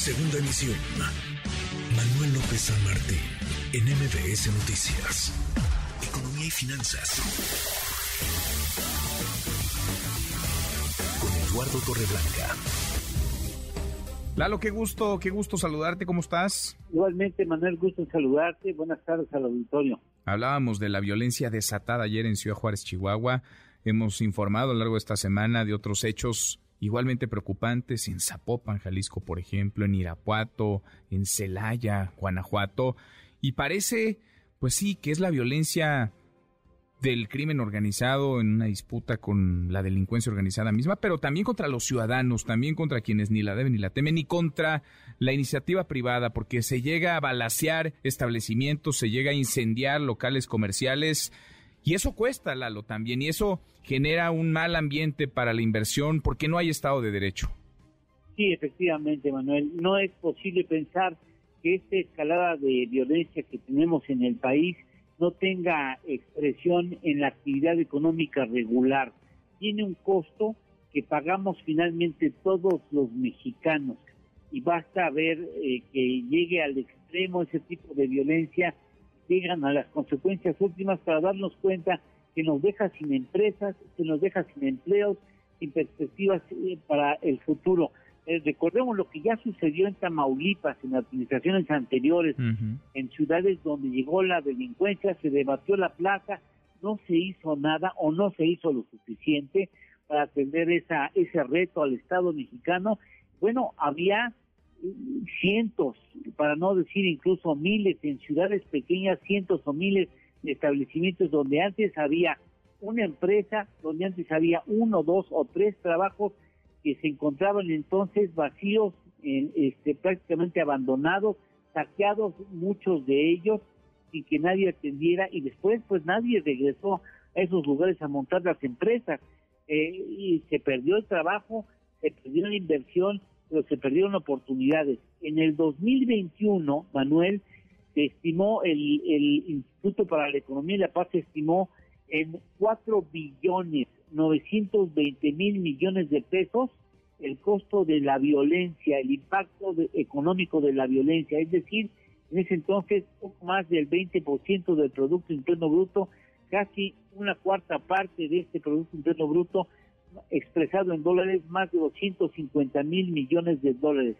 Segunda emisión. Manuel López San Martín, en MBS Noticias. Economía y finanzas. Con Eduardo Torreblanca. Lalo, qué gusto, qué gusto saludarte, ¿cómo estás? Igualmente, Manuel, gusto en saludarte. Buenas tardes al auditorio. Hablábamos de la violencia desatada ayer en Ciudad Juárez, Chihuahua. Hemos informado a lo largo de esta semana de otros hechos igualmente preocupantes en Zapopan, Jalisco, por ejemplo, en Irapuato, en Celaya, Guanajuato. Y parece, pues sí, que es la violencia del crimen organizado en una disputa con la delincuencia organizada misma, pero también contra los ciudadanos, también contra quienes ni la deben ni la temen, ni contra la iniciativa privada, porque se llega a balasear establecimientos, se llega a incendiar locales comerciales, y eso cuesta, Lalo, también, y eso genera un mal ambiente para la inversión, porque no hay Estado de Derecho. Sí, efectivamente, Manuel, no es posible pensar que esta escalada de violencia que tenemos en el país no tenga expresión en la actividad económica regular. Tiene un costo que pagamos finalmente todos los mexicanos y basta ver eh, que llegue al extremo ese tipo de violencia, llegan a las consecuencias últimas para darnos cuenta que nos deja sin empresas, que nos deja sin empleos, sin perspectivas eh, para el futuro. Eh, recordemos lo que ya sucedió en Tamaulipas, en administraciones anteriores, en ciudades donde llegó la delincuencia, se debatió la plaza, no se hizo nada o no se hizo lo suficiente para atender esa, ese reto al Estado mexicano. Bueno, había cientos, para no decir incluso miles, en ciudades pequeñas, cientos o miles de establecimientos donde antes había una empresa, donde antes había uno, dos o tres trabajos que se encontraban entonces vacíos, este, prácticamente abandonados, saqueados muchos de ellos sin que nadie atendiera. Y después pues nadie regresó a esos lugares a montar las empresas. Eh, y se perdió el trabajo, se perdió la inversión, pero se perdieron oportunidades. En el 2021, Manuel, se estimó, el, el Instituto para la Economía y la Paz estimó en 4 billones 920 mil millones de pesos el costo de la violencia, el impacto económico de la violencia, es decir, en ese entonces poco más del 20% del Producto Interno Bruto, casi una cuarta parte de este Producto Interno Bruto expresado en dólares, más de 250 mil millones de dólares.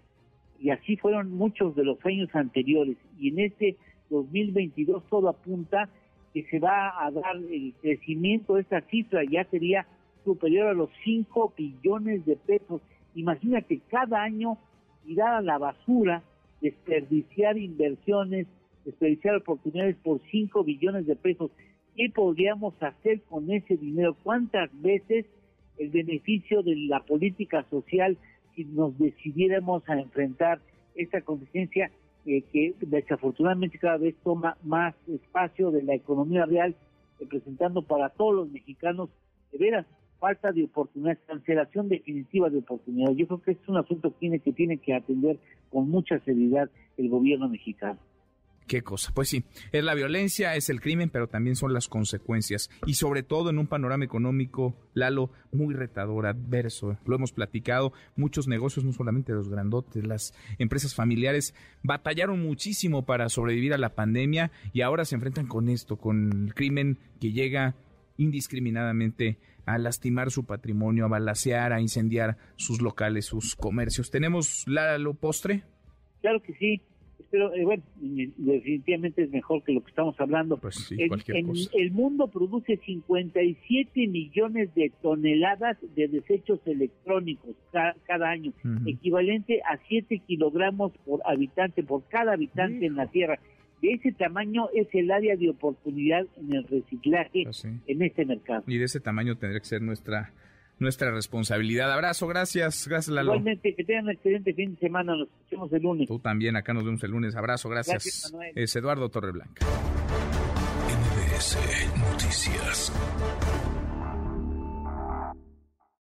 Y así fueron muchos de los años anteriores. Y en este 2022 todo apunta que se va a dar el crecimiento, esta cifra ya sería superior a los 5 billones de pesos. Imagínate cada año tirar a la basura, desperdiciar inversiones, desperdiciar oportunidades por 5 billones de pesos. ¿Qué podríamos hacer con ese dinero? ¿Cuántas veces el beneficio de la política social si nos decidiéramos a enfrentar esta contingencia eh, que desafortunadamente cada vez toma más espacio de la economía real, representando para todos los mexicanos, de veras, falta de oportunidades, cancelación definitiva de oportunidades. Yo creo que es un asunto que tiene que, tiene que atender con mucha seriedad el gobierno mexicano. Qué cosa. Pues sí, es la violencia, es el crimen, pero también son las consecuencias. Y sobre todo en un panorama económico, Lalo, muy retador, adverso. Lo hemos platicado. Muchos negocios, no solamente los grandotes, las empresas familiares, batallaron muchísimo para sobrevivir a la pandemia y ahora se enfrentan con esto, con el crimen que llega indiscriminadamente a lastimar su patrimonio, a balasear, a incendiar sus locales, sus comercios. ¿Tenemos Lalo postre? Claro que sí pero eh, bueno, definitivamente es mejor que lo que estamos hablando. Pues el, mundo produce 57 millones de toneladas de desechos electrónicos cada, año, equivalente a 7 kilogramos por habitante, por cada habitante en la Tierra. De ese tamaño es el área de oportunidad en el reciclaje pues en este mercado. Y de ese tamaño tendría que ser nuestra nuestra responsabilidad. Abrazo, gracias, gracias Lalo. Igualmente, que tengan un excelente fin de semana, nos escuchamos el lunes. Tú también, acá nos vemos el lunes. Abrazo, gracias. Es Eduardo Torreblanca. NBS Noticias.